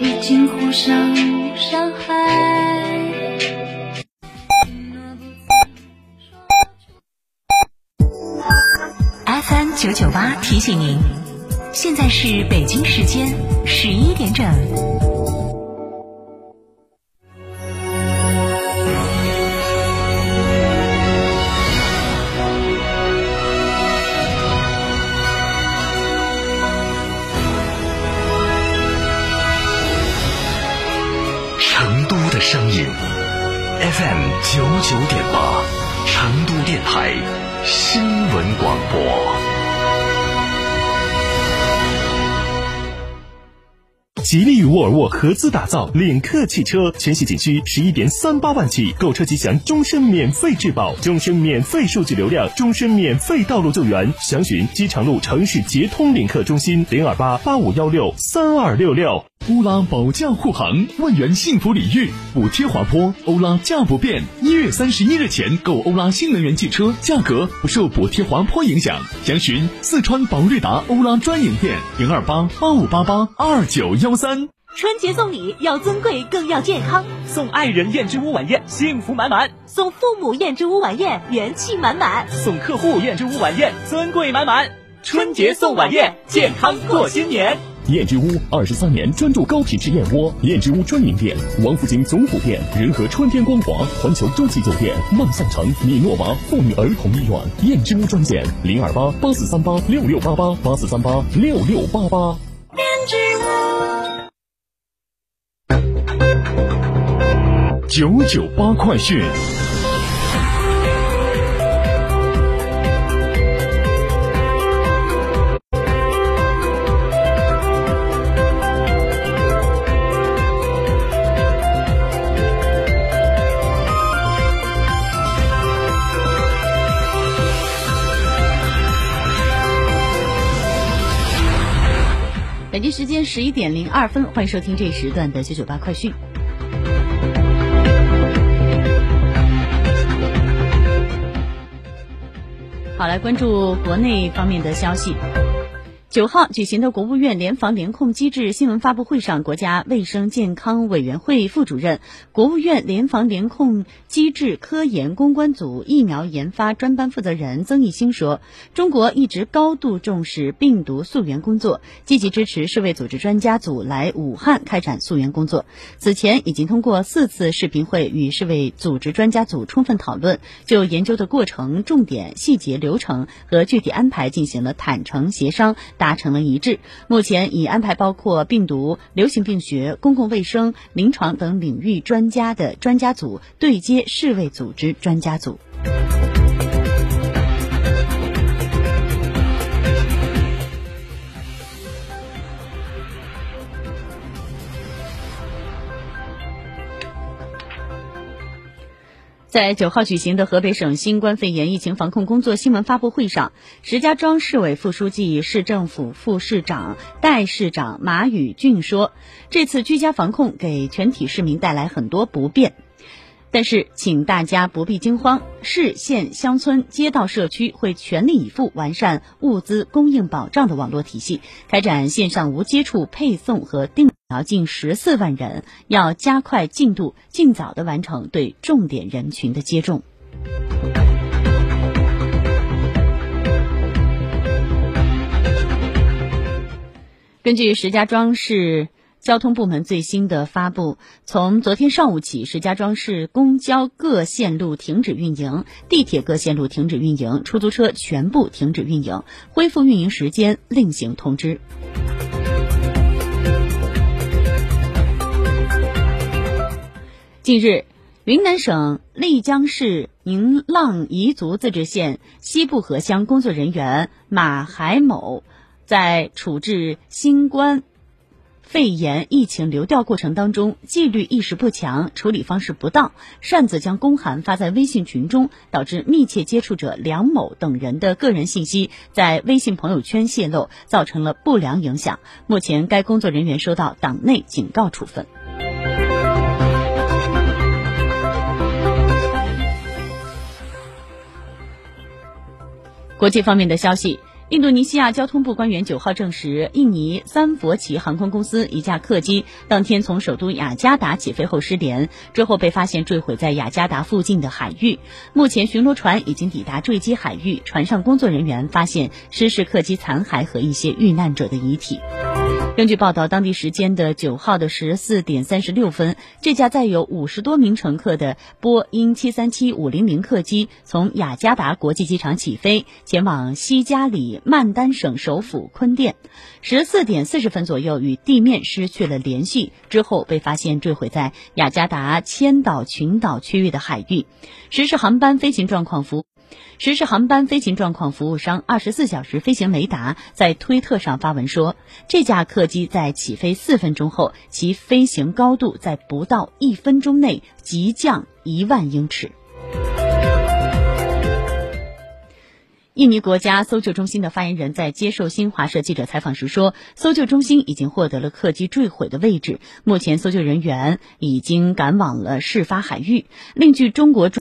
已经互相伤害。FM 九九八提醒您，现在是北京时间十一点整。FM 九九点八，成都电台新闻广播。吉利与沃尔沃合资打造领克汽车，全系仅需十一点三八万起，购车即享终身免费质保、终身免费数据流量、终身免费道路救援。详询机场路城市捷通领克中心零二八八五幺六三二六六。欧拉保驾护航，万元幸福礼遇，补贴滑坡，欧拉价不变。一月三十一日前购欧拉新能源汽车，价格不受补贴滑坡影响。详询四川宝瑞达欧拉专营店零二八八五八八二九幺三。春节送礼要尊贵更要健康，送爱人燕之屋晚宴，幸福满满；送父母燕之屋晚宴，元气满满；送客户燕之屋晚宴，尊贵满满。春节送晚宴，健康过新年。燕之屋二十三年专注高品质燕窝，燕之屋专营店：王府井总府店、仁和春天光华、环球洲际酒店、万象城、米诺娃妇女儿童医院。燕之屋专线：零二八八四三八六六八八八四三八六六八八。燕之屋九九八快讯。北京时间十一点零二分，欢迎收听这一时段的九九八快讯。好，来关注国内方面的消息。九号举行的国务院联防联控机制新闻发布会上，国家卫生健康委员会副主任、国务院联防联控机制科研攻关组疫苗研发专班负责人曾益新说：“中国一直高度重视病毒溯源工作，积极支持世卫组织专家组来武汉开展溯源工作。此前已经通过四次视频会与世卫组织专家组充分讨论，就研究的过程、重点、细节、流程和具体安排进行了坦诚协商。”达达成了一致，目前已安排包括病毒、流行病学、公共卫生、临床等领域专家的专家组对接世卫组织专家组。在九号举行的河北省新冠肺炎疫情防控工作新闻发布会上，石家庄市委副书记、市政府副市长、代市长马宇俊说：“这次居家防控给全体市民带来很多不便。”但是，请大家不必惊慌，市县乡村街道社区会全力以赴完善物资供应保障的网络体系，开展线上无接触配送和订苗近十四万人，要加快进度，尽早的完成对重点人群的接种。根据石家庄市。交通部门最新的发布，从昨天上午起，石家庄市公交各线路停止运营，地铁各线路停止运营，出租车全部停止运营，恢复运营时间另行通知。近日，云南省丽江市宁浪彝族自治县西部河乡工作人员马海某在处置新冠。肺炎疫情流调过程当中，纪律意识不强，处理方式不当，擅自将公函发在微信群中，导致密切接触者梁某等人的个人信息在微信朋友圈泄露，造成了不良影响。目前，该工作人员收到党内警告处分。国际方面的消息。印度尼西亚交通部官员九号证实，印尼三佛旗航空公司一架客机当天从首都雅加达起飞后失联，之后被发现坠毁在雅加达附近的海域。目前巡逻船已经抵达坠机海域，船上工作人员发现失事客机残骸和一些遇难者的遗体。根据报道，当地时间的九号的十四点三十六分，这架载有五十多名乘客的波音七三七五零零客机从雅加达国际机场起飞，前往西加里曼丹省首府坤甸。十四点四十分左右，与地面失去了联系，之后被发现坠毁在雅加达千岛群岛区域的海域。实时航班飞行状况服。实时航班飞行状况服务商二十四小时飞行雷达在推特上发文说，这架客机在起飞四分钟后，其飞行高度在不到一分钟内急降一万英尺。印尼国家搜救中心的发言人，在接受新华社记者采访时说，搜救中心已经获得了客机坠毁的位置，目前搜救人员已经赶往了事发海域。另据中国。